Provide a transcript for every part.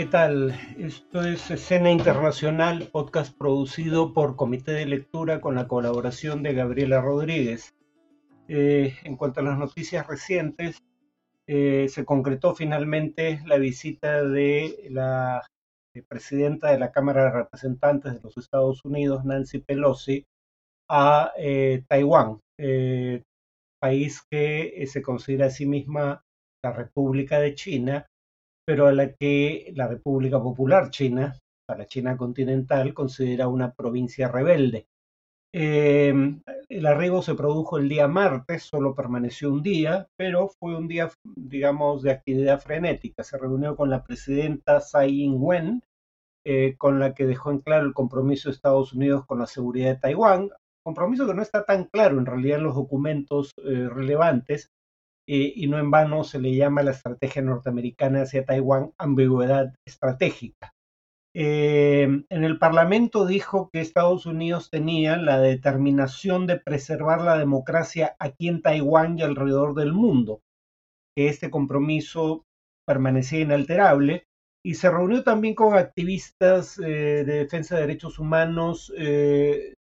¿qué tal? Esto es Escena Internacional, podcast producido por Comité de Lectura con la colaboración de Gabriela Rodríguez. Eh, en cuanto a las noticias recientes, eh, se concretó finalmente la visita de la presidenta de la Cámara de Representantes de los Estados Unidos, Nancy Pelosi, a eh, Taiwán, país que se considera a sí misma la República de China pero a la que la República Popular China, la China continental, considera una provincia rebelde. Eh, el arribo se produjo el día martes, solo permaneció un día, pero fue un día, digamos, de actividad frenética. Se reunió con la presidenta Tsai Ing-wen, eh, con la que dejó en claro el compromiso de Estados Unidos con la seguridad de Taiwán, compromiso que no está tan claro en realidad en los documentos eh, relevantes, eh, y no en vano se le llama la estrategia norteamericana hacia Taiwán ambigüedad estratégica. Eh, en el Parlamento dijo que Estados Unidos tenía la determinación de preservar la democracia aquí en Taiwán y alrededor del mundo, que este compromiso permanecía inalterable y se reunió también con activistas eh, de defensa de derechos humanos,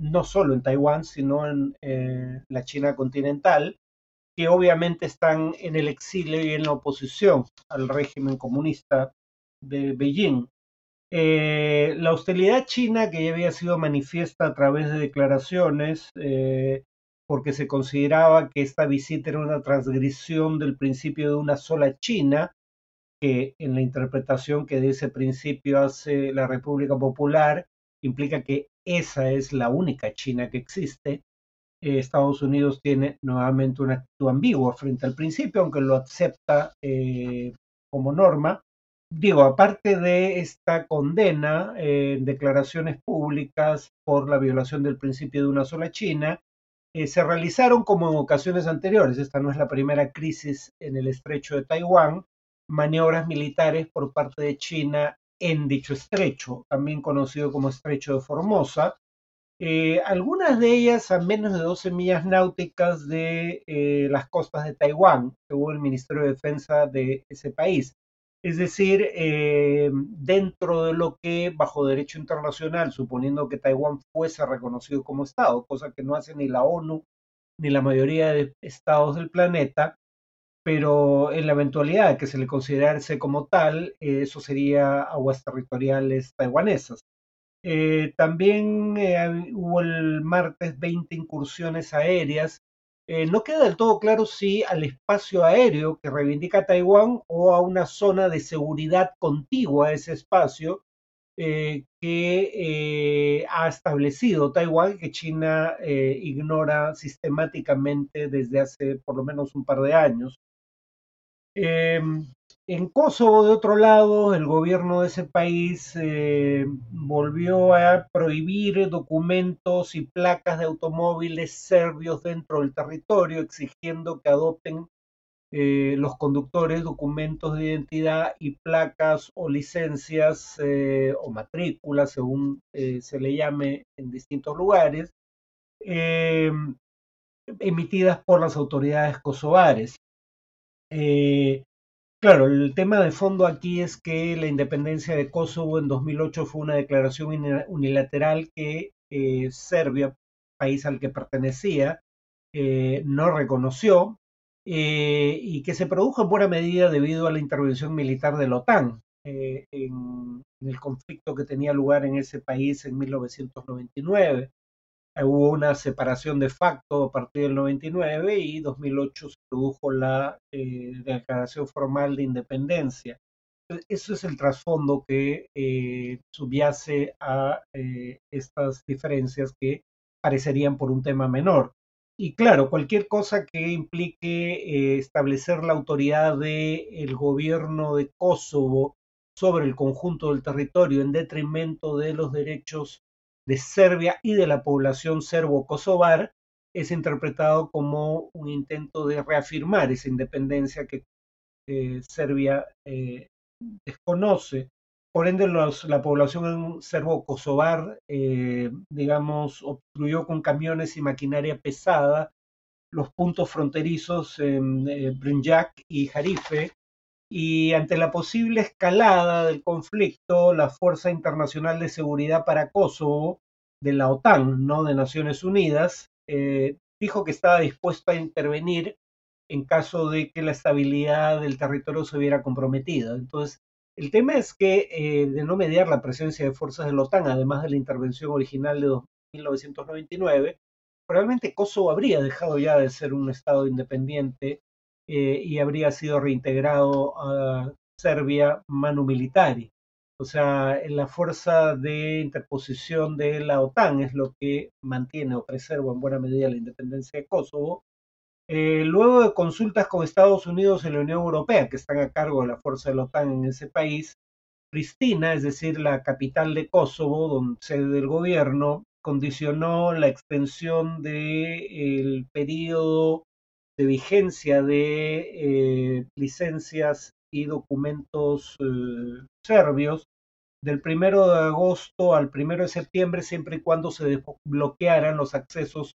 no solo en Taiwán, sino en la China continental, que obviamente están en el exilio y en la oposición al régimen comunista de Beijing. Eh, la hostilidad china, que ya había sido manifiesta a través de declaraciones, eh, porque se consideraba que esta visita era una transgresión del principio de una sola China, que en la interpretación que de ese principio hace la República Popular, implica que esa es la única China que existe, eh, Estados Unidos tiene nuevamente una actitud ambigua frente al principio, aunque lo acepta eh, como norma. Digo, aparte de esta condena en eh, declaraciones públicas por la violación del principio de una sola China, se realizaron como en ocasiones anteriores, esta no es la primera crisis en el estrecho de Taiwán, maniobras militares por parte de China en dicho estrecho, también conocido como estrecho de Formosa, eh, algunas de ellas a menos de 12 millas náuticas de eh, las costas de Taiwán, según el Ministerio de Defensa de ese país. Es decir, eh, dentro de lo que bajo derecho internacional, suponiendo que Taiwán fuese reconocido como Estado, cosa que no hace ni la ONU ni la mayoría de estados del planeta, pero en la eventualidad que se le considerase como tal, eso sería aguas territoriales taiwanesas. Eh, también eh, hubo el martes 20 incursiones aéreas. Eh, no queda del todo claro si al espacio aéreo que reivindica Taiwán o a una zona de seguridad contigua a ese espacio que ha establecido Taiwán, que China ignora sistemáticamente desde hace por lo menos un par de años. Em, en Kosovo, de otro lado, el gobierno de ese país eh, volvió a prohibir documentos y placas de automóviles serbios dentro del territorio, exigiendo que adopten eh, los conductores documentos de identidad y placas o licencias eh, o matrículas, según se le llame en distintos lugares, emitidas por las autoridades kosovares. Claro, el tema de fondo aquí es que la independencia de Kosovo en 2008 fue una declaración unilateral que eh, Serbia, país al que pertenecía, eh, no reconoció eh, y que se produjo en buena medida debido a la intervención militar de la OTAN en, en, el conflicto que tenía lugar en ese país en 1999 hubo una separación de facto a partir del 99 y 2008 se produjo la eh, declaración formal de independencia. Eso es el trasfondo que eh, subyace a eh, estas diferencias que parecerían por un tema menor. Y claro, cualquier cosa que implique establecer la autoridad del gobierno de Kosovo sobre el conjunto del territorio en detrimento de los derechos de Serbia y de la población serbo-kosovar es interpretado como un intento de reafirmar esa independencia que eh, Serbia eh, desconoce. Por ende, la población serbo-kosovar, eh, digamos, obstruyó con camiones y maquinaria pesada los puntos fronterizos en Brinjak y Jarife, y ante la posible escalada del conflicto, la Fuerza Internacional de Seguridad para Kosovo de la OTAN, no de Naciones Unidas, eh, dijo que estaba dispuesto a intervenir en caso de que la estabilidad del territorio se viera comprometida. Entonces, el tema es que eh, de no mediar la presencia de fuerzas de la OTAN, además de la intervención original de 1999, probablemente Kosovo habría dejado ya de ser un Estado independiente eh, y habría sido reintegrado a Serbia manu militari. O sea, la fuerza de interposición de la OTAN es lo que mantiene o preserva en buena medida la independencia de Kosovo. Eh, luego de consultas con Estados Unidos y la Unión Europea, que están a cargo de la fuerza de la OTAN en ese país, Pristina, es decir, la capital de Kosovo, donde sede del gobierno, condicionó la extensión del periodo de vigencia de eh, licencias y documentos eh, serbios del primero de agosto al primero de septiembre, siempre y cuando se desbloquearan los accesos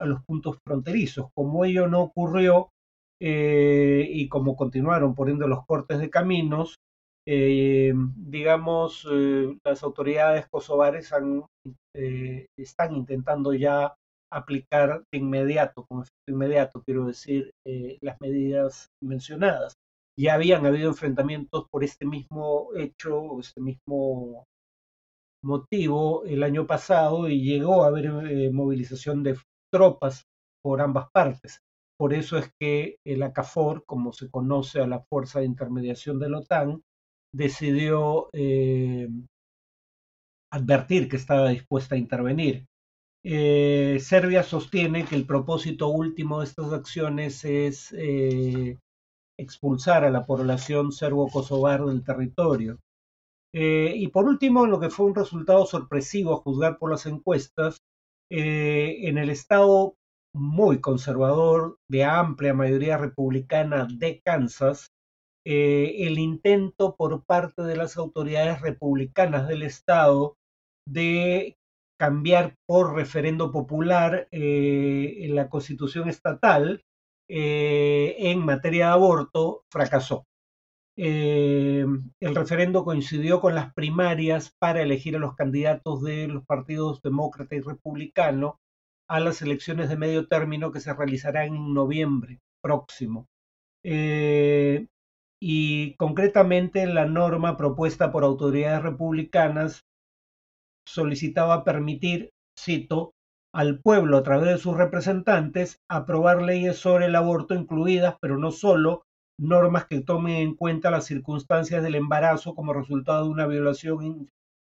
a los puntos fronterizos. Como ello no ocurrió eh, y como continuaron poniendo los cortes de caminos, digamos, las autoridades kosovares han, están intentando ya aplicar de inmediato, con efecto inmediato, quiero decir, eh, las medidas mencionadas. Ya habían habido enfrentamientos por este mismo hecho, este mismo motivo el año pasado y llegó a haber eh, movilización de tropas por ambas partes. Por eso es que el ACAFOR, como se conoce a la Fuerza de Intermediación de la OTAN, decidió eh, advertir que estaba dispuesta a intervenir. Eh, Serbia sostiene que el propósito último de estas acciones es eh, expulsar a la población serbo-kosovar del territorio. Eh, y por último, lo que fue un resultado sorpresivo a juzgar por las encuestas, en el estado muy conservador de amplia mayoría republicana de Kansas, el intento por parte de las autoridades republicanas del estado de cambiar por referendo popular eh, la constitución estatal eh, en materia de aborto fracasó. Eh, el referendo coincidió con las primarias para elegir a los candidatos de los partidos demócrata y republicano a las elecciones de medio término que se realizarán en noviembre próximo. y concretamente la norma propuesta por autoridades republicanas solicitaba permitir, cito, al pueblo a través de sus representantes aprobar leyes sobre el aborto incluidas, pero no solo, normas que tomen en cuenta las circunstancias del embarazo como resultado de una violación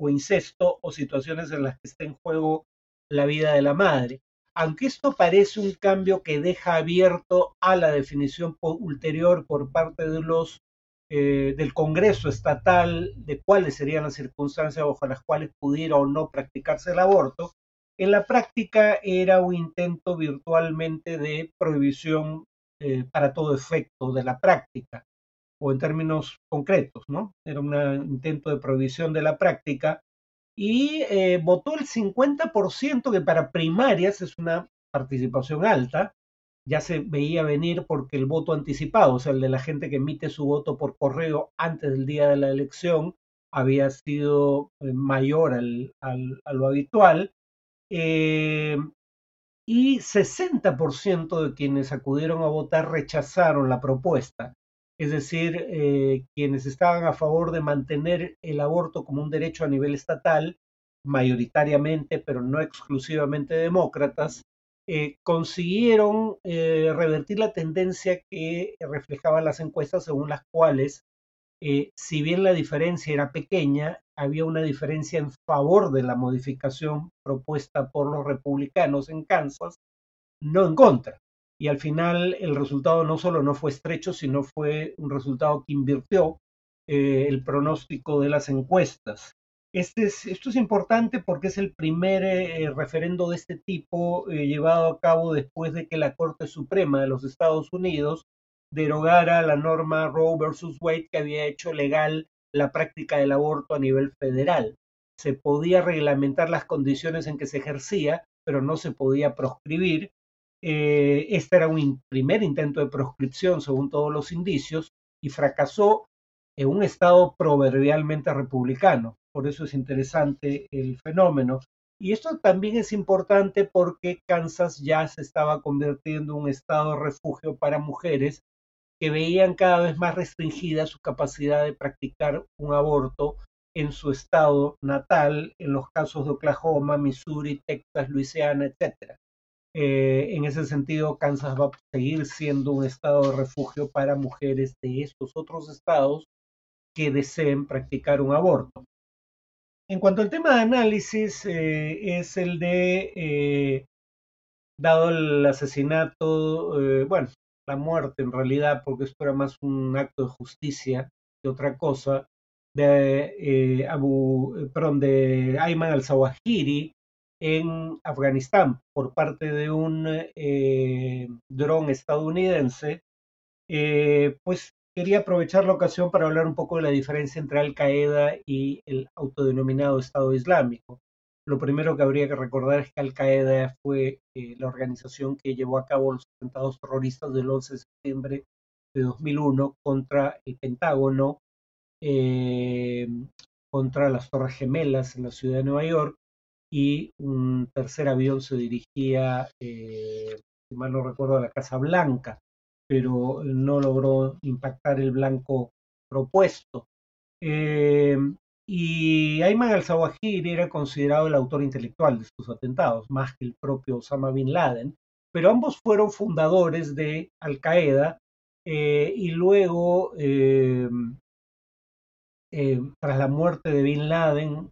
o incesto o situaciones en las que esté en juego la vida de la madre. Aunque esto parece un cambio que deja abierto a la definición ulterior por parte de los eh, del Congreso estatal de cuáles serían las circunstancias bajo las cuales pudiera o no practicarse el aborto, en la práctica era un intento virtualmente de prohibición eh, para todo efecto de la práctica, o en términos concretos, ¿no? Era un intento de prohibición de la práctica y eh, votó el 50%, que para primarias es una participación alta, ya se veía venir porque el voto anticipado, o sea, el de la gente que emite su voto por correo antes del día de la elección, había sido eh, mayor al, a lo habitual. Eh, y 60% de quienes acudieron a votar rechazaron la propuesta. Es decir, eh, quienes estaban a favor de mantener el aborto como un derecho a nivel estatal, mayoritariamente, pero no exclusivamente demócratas, eh, consiguieron eh, revertir la tendencia que reflejaban las encuestas según las cuales, eh, si bien la diferencia era pequeña, había una diferencia en favor de la modificación propuesta por los republicanos en Kansas, no en contra. Y al final el resultado no solo no fue estrecho, sino fue un resultado que invirtió el pronóstico de las encuestas. Este esto es importante porque es el primer eh, referendo de este tipo eh, llevado a cabo después de que la Corte Suprema de los Estados Unidos derogara la norma Roe versus Wade que había hecho legal la práctica del aborto a nivel federal. Se podía reglamentar las condiciones en que se ejercía, pero no se podía proscribir. Eh, este era un primer intento de proscripción según todos los indicios, y fracasó en un estado proverbialmente republicano. Por eso es interesante el fenómeno. Y esto también es importante porque Kansas ya se estaba convirtiendo en un estado de refugio para mujeres que veían cada vez más restringida su capacidad de practicar un aborto en su estado natal, en los casos de Oklahoma, Missouri, Texas, Luisiana, etc. Eh, en ese sentido, Kansas va a seguir siendo un estado de refugio para mujeres de estos otros estados que deseen practicar un aborto. En cuanto al tema de análisis, eh, es el de, eh, dado el asesinato, bueno, la muerte en realidad, porque esto era más un acto de justicia que otra cosa, de Abu, perdón, de Ayman al-Zawahiri, en Afganistán por parte de un eh, dron estadounidense, eh, pues quería aprovechar la ocasión para hablar un poco de la diferencia entre Al Qaeda y el autodenominado Estado Islámico. Lo primero que habría que recordar es que Al Qaeda fue eh, la organización que llevó a cabo los atentados terroristas del 11 de septiembre de 2001 contra el Pentágono, contra las Torres Gemelas en la ciudad de Nueva York y un tercer avión se dirigía, eh, si mal no recuerdo, a la Casa Blanca, pero no logró impactar el blanco propuesto. Eh, y Ayman al-Zawahiri era considerado el autor intelectual de estos atentados, más que el propio Osama bin Laden, pero ambos fueron fundadores de Al-Qaeda eh, y luego, eh, tras la muerte de bin Laden,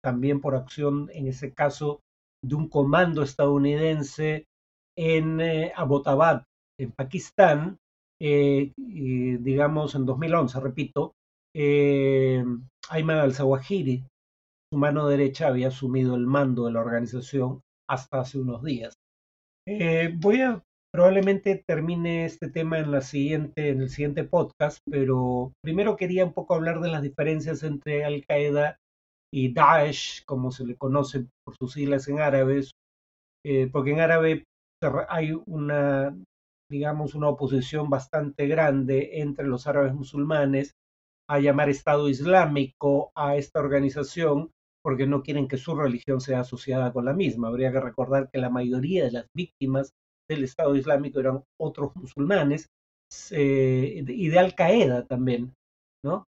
también por acción, en ese caso, de un comando estadounidense en Abbottabad, en Pakistán, eh, digamos en 2011, repito, eh, Ayman al-Zawahiri, su mano derecha, había asumido el mando de la organización hasta hace unos días. voy a probablemente termine este tema en la siguiente en el siguiente podcast, pero primero quería un poco hablar de las diferencias entre Al Qaeda y Daesh, como se le conoce por sus siglas en árabes, eh, porque en árabe hay una, digamos, una oposición bastante grande entre los árabes musulmanes a llamar Estado Islámico a esta organización porque no quieren que su religión sea asociada con la misma. Habría que recordar que la mayoría de las víctimas del Estado Islámico eran otros musulmanes y de Al Qaeda también.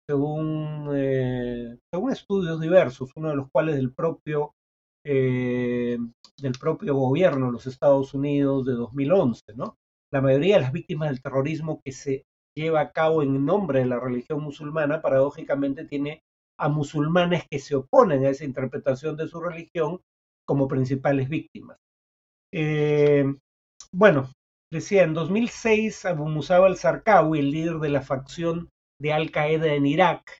Según, eh, según estudios diversos, uno de los cuales del propio, eh, del propio gobierno de los Estados Unidos de 2011, ¿no? La mayoría de las víctimas del terrorismo que se lleva a cabo en nombre de la religión musulmana, paradójicamente tiene a musulmanes que se oponen a esa interpretación de su religión como principales víctimas. Eh, bueno, decía, en 2006 Abu Musab al-Zarqawi, el líder de la facción de Al Qaeda en Irak,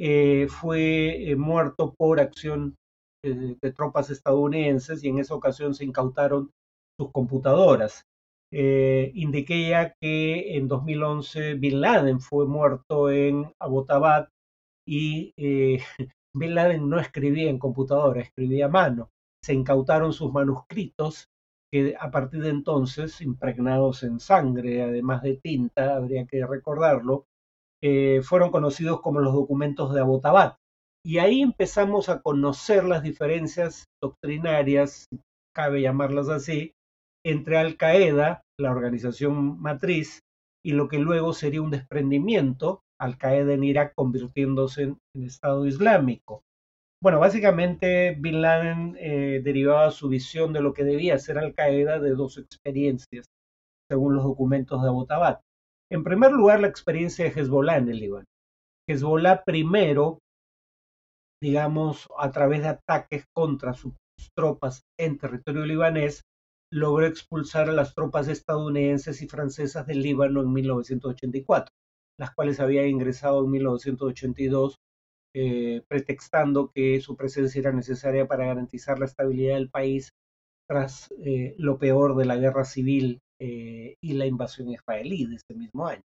eh, fue eh, muerto por acción de tropas estadounidenses y en esa ocasión se incautaron sus computadoras. Indiqué ya que en 2011 Bin Laden fue muerto en Abbottabad y Bin Laden no escribía en computadora, escribía a mano. Se incautaron sus manuscritos que a partir de entonces, impregnados en sangre, además de tinta, habría que recordarlo, eh, fueron conocidos como los documentos de Abbottabad. Y ahí empezamos a conocer las diferencias doctrinarias, cabe llamarlas así, entre Al Qaeda, la organización matriz, y lo que luego sería un desprendimiento, Al Qaeda en Irak convirtiéndose en, Estado Islámico. Bueno, básicamente Bin Laden eh, derivaba su visión de lo que debía ser Al Qaeda de dos experiencias, según los documentos de Abbottabad. En primer lugar, la experiencia de Hezbollah en el Líbano. Hezbollah primero, digamos, a través de ataques contra sus tropas en territorio libanés, logró expulsar a las tropas estadounidenses y francesas del Líbano en 1984, las cuales habían ingresado en 1982 eh, pretextando que su presencia era necesaria para garantizar la estabilidad del país tras eh, lo peor de la guerra civil eh, y la invasión israelí de ese mismo año.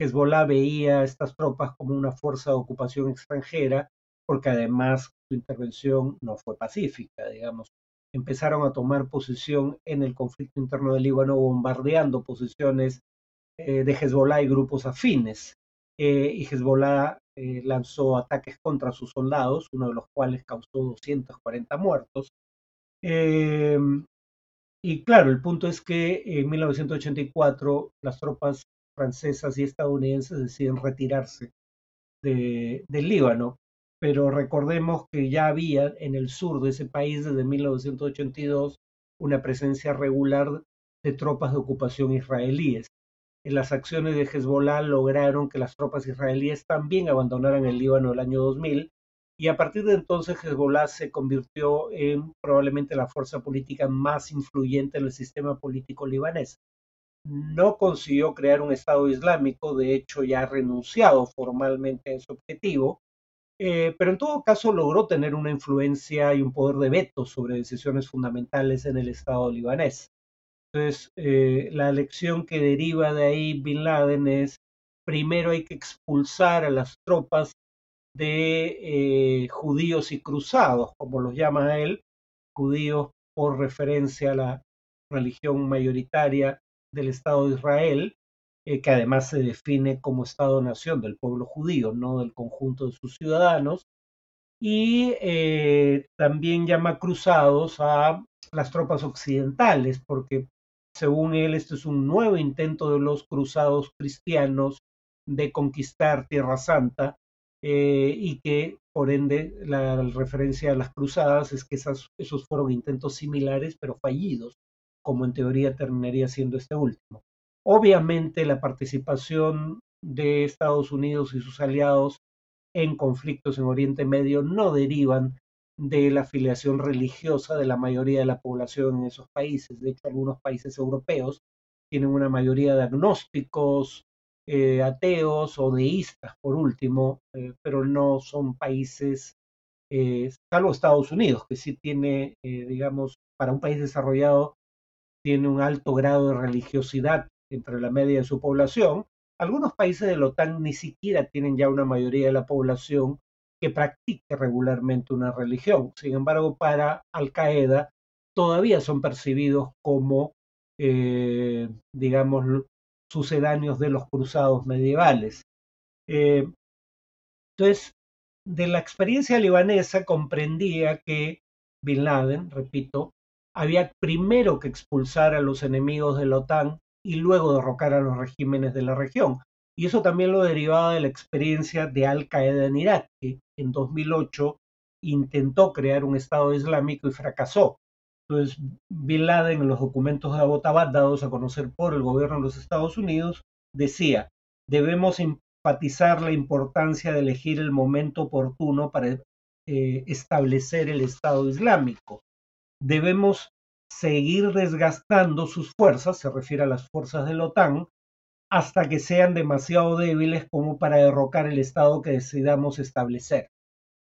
Hezbollah veía a estas tropas como una fuerza de ocupación extranjera, porque además su intervención no fue pacífica, digamos. Empezaron a tomar posición en el conflicto interno del Líbano, bombardeando posiciones de Hezbollah y grupos afines. y Hezbollah lanzó ataques contra sus soldados, uno de los cuales causó 240 muertos. y claro, el punto es que en 1984 las tropas francesas y estadounidenses deciden retirarse de, del Líbano, pero recordemos que ya había en el sur de ese país desde 1982 una presencia regular de tropas de ocupación israelíes. En las acciones de Hezbollah lograron que las tropas israelíes también abandonaran el Líbano el año 2000 y a partir de entonces Hezbollah se convirtió en probablemente la fuerza política más influyente en el sistema político libanés no consiguió crear un Estado Islámico, de hecho ya ha renunciado formalmente a ese objetivo, eh, pero en todo caso logró tener una influencia y un poder de veto sobre decisiones fundamentales en el Estado libanés. Entonces, eh, la lección que deriva de ahí Bin Laden es, primero hay que expulsar a las tropas de eh, judíos y cruzados, como los llama él, judíos por referencia a la religión mayoritaria del Estado de Israel, eh, que además se define como Estado-nación del pueblo judío, no del conjunto de sus ciudadanos, y eh, también llama cruzados a las tropas occidentales, porque según él este es un nuevo intento de los cruzados cristianos de conquistar Tierra Santa eh, y que por ende la, referencia a las cruzadas es que esos fueron intentos similares pero fallidos como en teoría terminaría siendo este último. Obviamente la participación de Estados Unidos y sus aliados en conflictos en Oriente Medio no derivan de la afiliación religiosa de la mayoría de la población en esos países. De hecho, algunos países europeos tienen una mayoría de agnósticos, eh, ateos o deístas, por último, eh, pero no son países, eh, salvo Estados Unidos, que sí tiene, digamos, para un país desarrollado, tiene un alto grado de religiosidad entre la media de su población, algunos países de la OTAN ni siquiera tienen ya una mayoría de la población que practique regularmente una religión. Sin embargo, para Al Qaeda todavía son percibidos como, eh, digamos, sucedáneos de los cruzados medievales. Eh, entonces, de la experiencia libanesa comprendía que Bin Laden, repito, había primero que expulsar a los enemigos de la OTAN y luego derrocar a los regímenes de la región. Y eso también lo derivaba de la experiencia de Al Qaeda en Irak, que en 2008 intentó crear un Estado Islámico y fracasó. Entonces, Bin Laden, en los documentos de Abbottabad dados a conocer por el gobierno de los Estados Unidos, decía, debemos enfatizar la importancia de elegir el momento oportuno para eh, establecer el Estado Islámico debemos seguir desgastando sus fuerzas, se refiere a las fuerzas de la OTAN, hasta que sean demasiado débiles como para derrocar el Estado que decidamos establecer.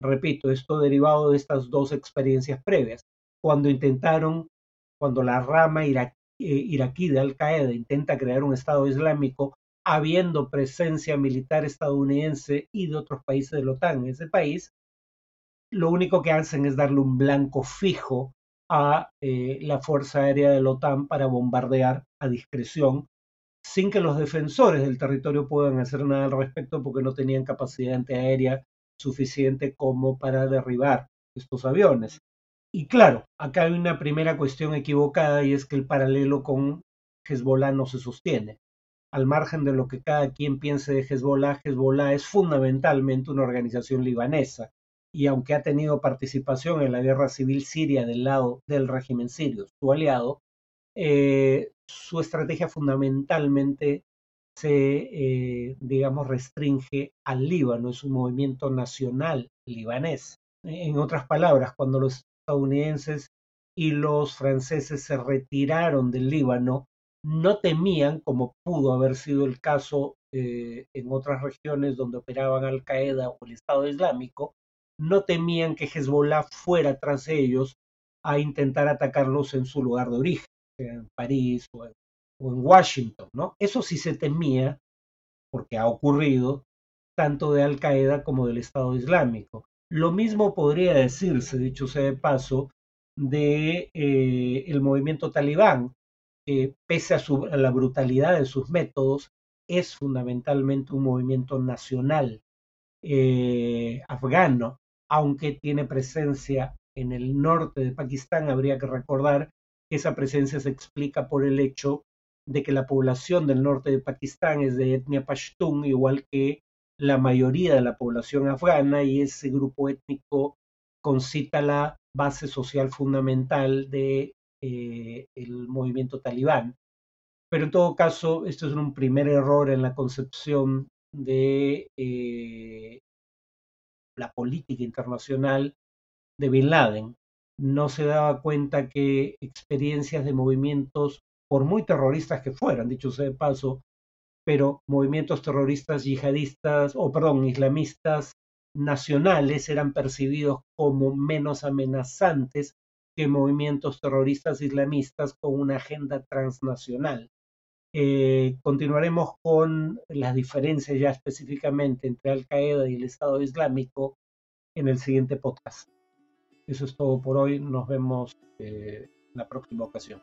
Repito, esto derivado de estas dos experiencias previas. Cuando intentaron, cuando la rama eh, iraquí de Al Qaeda intenta crear un Estado islámico, habiendo presencia militar estadounidense y de otros países de la OTAN en ese país, lo único que hacen es darle un blanco fijo a eh, la Fuerza Aérea de la OTAN para bombardear a discreción, sin que los defensores del territorio puedan hacer nada al respecto porque no tenían capacidad antiaérea suficiente como para derribar estos aviones. Y claro, acá hay una primera cuestión equivocada y es que el paralelo con Hezbollah no se sostiene. Al margen de lo que cada quien piense de Hezbollah, Hezbollah es fundamentalmente una organización libanesa y aunque ha tenido participación en la guerra civil siria del lado del régimen sirio, su aliado, eh, su estrategia fundamentalmente se, eh, digamos, restringe al Líbano, es un movimiento nacional libanés. En otras palabras, cuando los estadounidenses y los franceses se retiraron del Líbano, no temían, como pudo haber sido el caso eh, en otras regiones donde operaban Al Qaeda o el Estado Islámico, no temían que Hezbollah fuera tras ellos a intentar atacarlos en su lugar de origen, en París o en, Washington, ¿no? Eso sí se temía, porque ha ocurrido, tanto de Al Qaeda como del Estado Islámico. Lo mismo podría decirse, dicho sea de paso, de eh, movimiento talibán, que pese a, a la brutalidad de sus métodos, es fundamentalmente un movimiento nacional eh, afgano, aunque tiene presencia en el norte de Pakistán, habría que recordar que esa presencia se explica por el hecho de que la población del norte de Pakistán es de etnia pashtun, igual que la mayoría de la población afgana, y ese grupo étnico concita la base social fundamental de, eh, movimiento talibán. Pero en todo caso, esto es un primer error en la concepción de eh, la política internacional de Bin Laden. No se daba cuenta que experiencias de movimientos, por muy terroristas que fueran, dicho sea de paso, pero movimientos terroristas yihadistas, o perdón, islamistas nacionales eran percibidos como menos amenazantes que movimientos terroristas islamistas con una agenda transnacional. Eh, continuaremos con las diferencias ya específicamente entre Al Qaeda y el Estado Islámico en el siguiente podcast. Eso es todo por hoy. Nos vemos eh, la próxima ocasión.